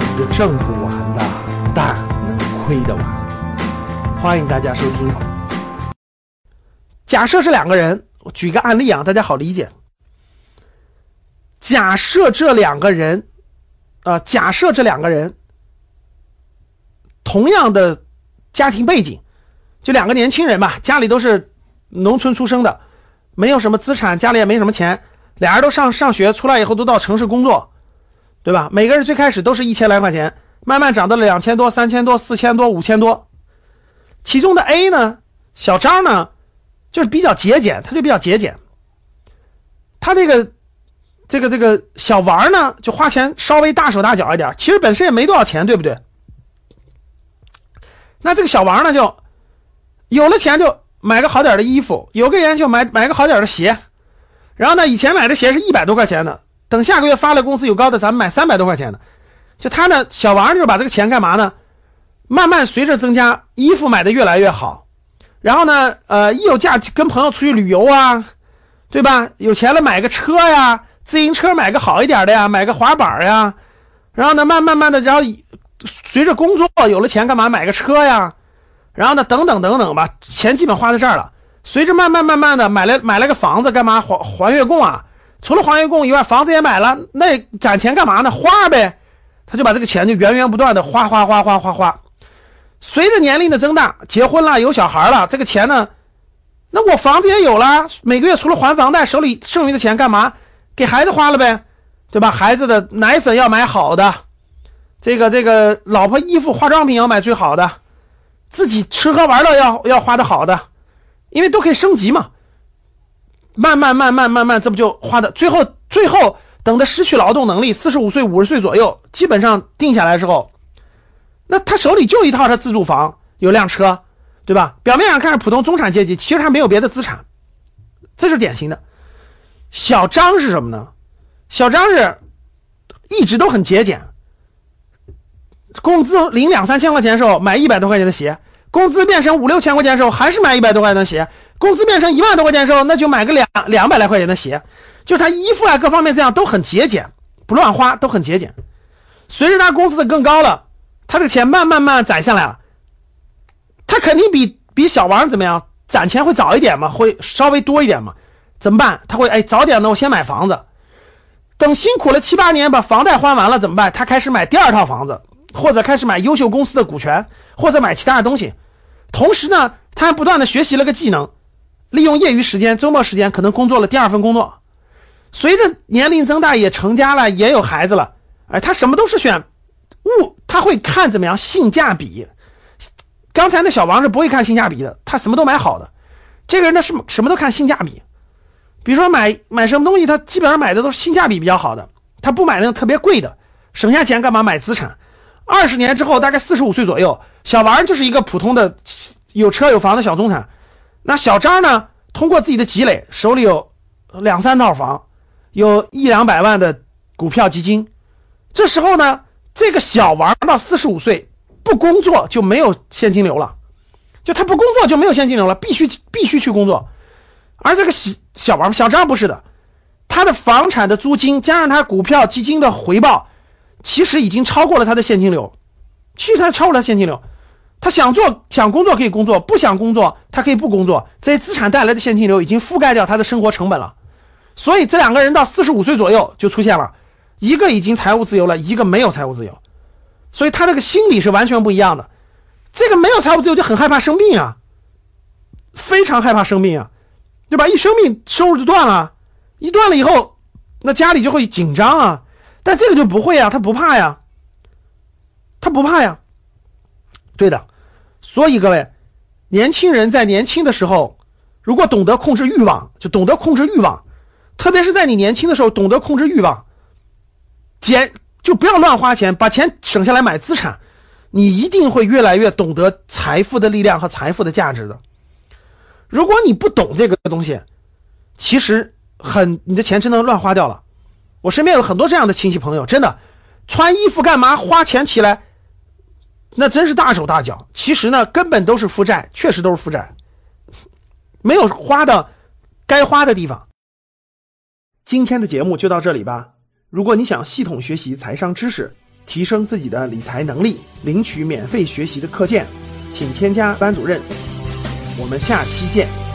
是挣不完的，但能亏得完。欢迎大家收听。假设这两个人，我举个案例啊，大家好理解。假设这两个人啊，假设这两个人同样的家庭背景，就两个年轻人吧，家里都是农村出生的，没有什么资产，家里也没什么钱，俩人都上上学，出来以后都到城市工作。对吧？每个人最开始都是一千来块钱，慢慢涨到了两千多、三千多、四千多、五千多。其中的 A 呢，小张呢，就是比较节俭，他就比较节俭。他这个这个这个小王呢，就花钱稍微大手大脚一点，其实本身也没多少钱，对不对？那这个小王呢，就有了钱就买个好点的衣服，有个人就买买个好点的鞋。然后呢，以前买的鞋是一百多块钱的。等下个月发了工资有高的，咱们买三百多块钱的。就他呢，小王就是把这个钱干嘛呢？慢慢随着增加，衣服买的越来越好。然后呢，呃，一有假跟朋友出去旅游啊，对吧？有钱了买个车呀，自行车买个好一点的呀，买个滑板呀。然后呢，慢慢慢的，然后随着工作有了钱，干嘛买个车呀？然后呢，等等等等吧，钱基本花在这儿了。随着慢慢慢慢的买了买了个房子，干嘛还还月供啊？除了还月供以外，房子也买了，那攒钱干嘛呢？花呗，他就把这个钱就源源不断的花花花花花花。随着年龄的增大，结婚了，有小孩了，这个钱呢，那我房子也有了，每个月除了还房贷，手里剩余的钱干嘛？给孩子花了呗，对吧？孩子的奶粉要买好的，这个这个老婆衣服化妆品要买最好的，自己吃喝玩乐要要花的好的，因为都可以升级嘛。慢慢慢慢慢慢，这不就花的？最后最后等他失去劳动能力，四十五岁五十岁左右，基本上定下来之后，那他手里就一套他自住房，有辆车，对吧？表面上看是普通中产阶级，其实他没有别的资产，这是典型的。小张是什么呢？小张是一直都很节俭，工资领两三千块钱的时候买一百多块钱的鞋，工资变成五六千块钱的时候还是买一百多块钱的鞋。工资变成一万多块钱的时候，那就买个两两百来块钱的鞋，就他衣服啊各方面这样都很节俭，不乱花，都很节俭。随着他工资的更高了，他这个钱慢慢慢攒下来了，他肯定比比小王怎么样攒钱会早一点嘛，会稍微多一点嘛？怎么办？他会哎早点呢，我先买房子，等辛苦了七八年把房贷还完了怎么办？他开始买第二套房子，或者开始买优秀公司的股权，或者买其他的东西。同时呢，他还不断的学习了个技能。利用业余时间、周末时间，可能工作了第二份工作。随着年龄增大，也成家了，也有孩子了。哎，他什么都是选物，他会看怎么样性价比。刚才那小王是不会看性价比的，他什么都买好的。这个人呢是什么都看性价比。比如说买买什么东西，他基本上买的都是性价比比较好的，他不买那种特别贵的，省下钱干嘛买资产？二十年之后，大概四十五岁左右，小王就是一个普通的有车有房的小中产。那小张呢？通过自己的积累，手里有两三套房，有一两百万的股票基金。这时候呢，这个小王到四十五岁不工作就没有现金流了，就他不工作就没有现金流了，必须必须去工作。而这个小小王小张不是的，他的房产的租金加上他股票基金的回报，其实已经超过了他的现金流，其实他超过了现金流。他想做想工作可以工作，不想工作他可以不工作。这些资产带来的现金流已经覆盖掉他的生活成本了。所以这两个人到四十五岁左右就出现了，一个已经财务自由了，一个没有财务自由。所以他这个心理是完全不一样的。这个没有财务自由就很害怕生病啊，非常害怕生病啊，对吧？一生病收入就断了，一断了以后，那家里就会紧张啊。但这个就不会啊，他不怕呀，他不怕呀。对的，所以各位年轻人在年轻的时候，如果懂得控制欲望，就懂得控制欲望，特别是在你年轻的时候懂得控制欲望，减就不要乱花钱，把钱省下来买资产，你一定会越来越懂得财富的力量和财富的价值的。如果你不懂这个东西，其实很你的钱真的乱花掉了。我身边有很多这样的亲戚朋友，真的穿衣服干嘛花钱起来。那真是大手大脚，其实呢，根本都是负债，确实都是负债，没有花的该花的地方。今天的节目就到这里吧。如果你想系统学习财商知识，提升自己的理财能力，领取免费学习的课件，请添加班主任。我们下期见。